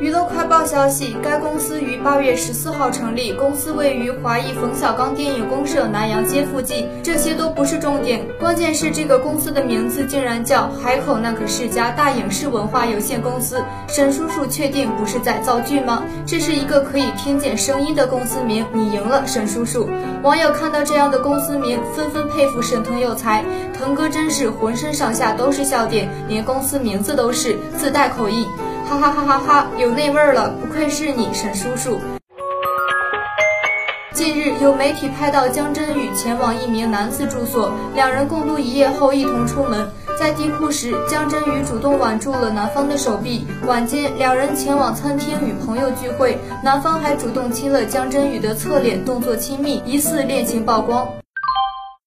娱乐快报消息，该公司于八月十四号成立，公司位于华谊冯小刚电影公社南阳街附近。这些都不是重点，关键是这个公司的名字竟然叫海口那可世家大影视文化有限公司。沈叔叔确定不是在造句吗？这是一个可以听见声音的公司名，你赢了，沈叔叔。网友看到这样的公司名，纷纷佩服沈腾有才，腾哥真是浑身上下都是笑点，连公司名字都是自带口音。哈哈哈哈哈！有那味儿了，不愧是你，沈叔叔。近日，有媒体拍到姜真宇前往一名男子住所，两人共度一夜后一同出门。在地库时，姜真宇主动挽住了男方的手臂。晚间，两人前往餐厅与朋友聚会，男方还主动亲了姜真宇的侧脸，动作亲密，疑似恋情曝光。